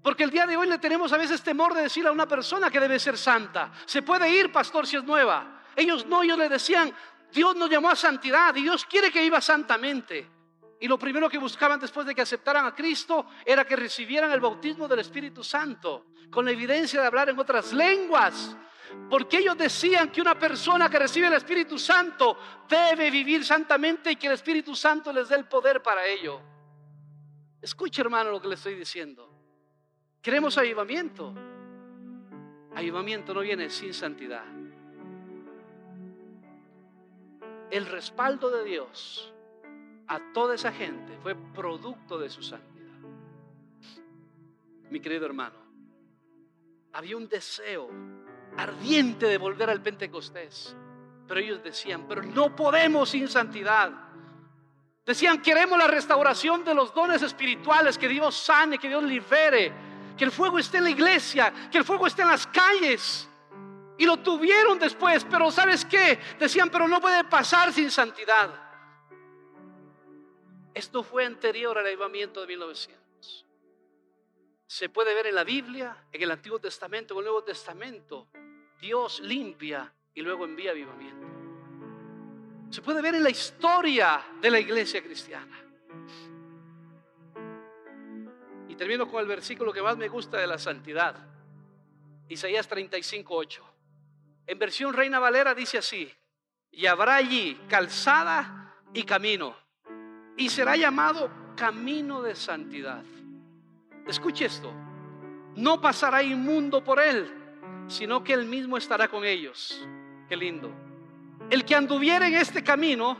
Porque el día de hoy le tenemos a veces temor de decir a una persona que debe ser santa. Se puede ir, pastor, si es nueva. Ellos no, ellos le decían, Dios nos llamó a santidad y Dios quiere que viva santamente. Y lo primero que buscaban después de que aceptaran a Cristo era que recibieran el bautismo del Espíritu Santo, con la evidencia de hablar en otras lenguas. Porque ellos decían que una persona que recibe el Espíritu Santo debe vivir santamente y que el Espíritu Santo les dé el poder para ello. Escuche hermano lo que le estoy diciendo. Queremos avivamiento. Avivamiento no viene sin santidad. el respaldo de Dios a toda esa gente fue producto de su santidad. Mi querido hermano, había un deseo ardiente de volver al Pentecostés. Pero ellos decían, pero no podemos sin santidad. Decían, queremos la restauración de los dones espirituales, que Dios sane, que Dios libere, que el fuego esté en la iglesia, que el fuego esté en las calles. Y lo tuvieron después, pero ¿sabes qué? Decían, pero no puede pasar sin santidad. Esto fue anterior al avivamiento de 1900. Se puede ver en la Biblia, en el Antiguo Testamento, en el Nuevo Testamento. Dios limpia y luego envía avivamiento. Se puede ver en la historia de la iglesia cristiana. Y termino con el versículo que más me gusta de la santidad. Isaías 35, 8. En versión Reina Valera dice así, y habrá allí calzada y camino, y será llamado camino de santidad. Escuche esto, no pasará inmundo por él, sino que él mismo estará con ellos. Qué lindo. El que anduviera en este camino,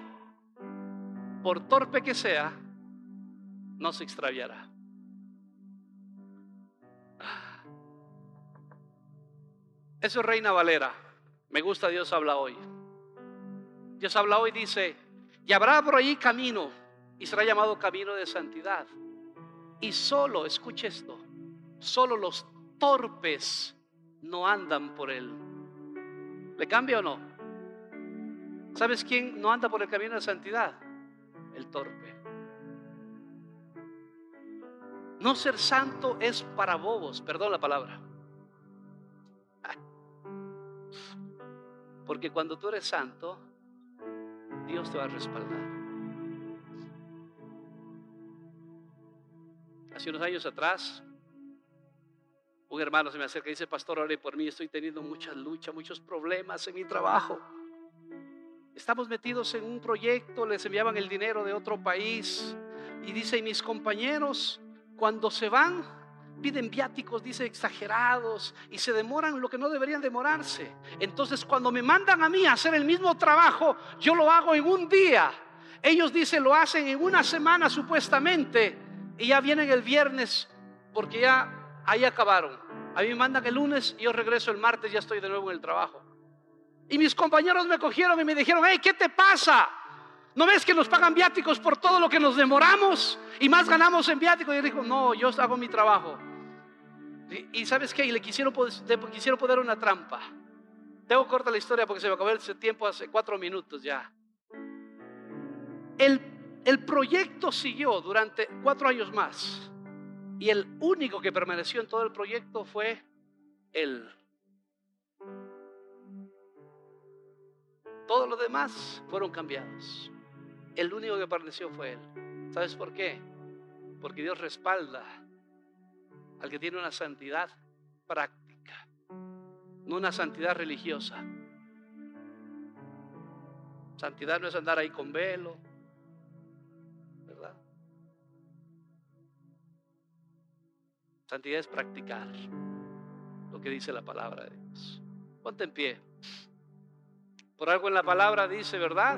por torpe que sea, no se extraviará. Eso es Reina Valera. Me gusta Dios habla hoy. Dios habla hoy, dice, y habrá por ahí camino, y será llamado camino de santidad. Y solo, escuche esto, solo los torpes no andan por él. ¿Le cambia o no? ¿Sabes quién no anda por el camino de santidad? El torpe. No ser santo es para bobos, perdón la palabra. Porque cuando tú eres santo, Dios te va a respaldar. Hace unos años atrás, un hermano se me acerca y dice, pastor, ore por mí, estoy teniendo mucha lucha, muchos problemas en mi trabajo. Estamos metidos en un proyecto, les enviaban el dinero de otro país y dice, y mis compañeros, cuando se van, piden viáticos, dice, exagerados y se demoran lo que no deberían demorarse. Entonces, cuando me mandan a mí a hacer el mismo trabajo, yo lo hago en un día. Ellos dicen, lo hacen en una semana supuestamente y ya vienen el viernes porque ya ahí acabaron. A mí me mandan el lunes y yo regreso el martes, ya estoy de nuevo en el trabajo. Y mis compañeros me cogieron y me dijeron, hey, ¿qué te pasa? ¿No ves que nos pagan viáticos por todo lo que nos demoramos y más ganamos en viáticos? Y yo dijo, no, yo hago mi trabajo. Y, sabes qué, y le quisieron, quisieron poner una trampa. Tengo corta la historia porque se me acabó ese tiempo hace cuatro minutos ya. El el proyecto siguió durante cuatro años más y el único que permaneció en todo el proyecto fue él. Todos los demás fueron cambiados. El único que permaneció fue él. ¿Sabes por qué? Porque Dios respalda al que tiene una santidad práctica, no una santidad religiosa. Santidad no es andar ahí con velo, Santidad es practicar lo que dice la palabra de Dios. Ponte en pie. Por algo en la palabra dice, ¿verdad?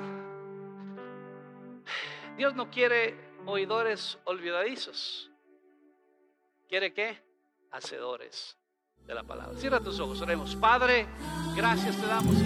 Dios no quiere oidores olvidadizos. ¿Quiere qué? Hacedores de la palabra. Cierra tus ojos, oremos. Padre, gracias te damos,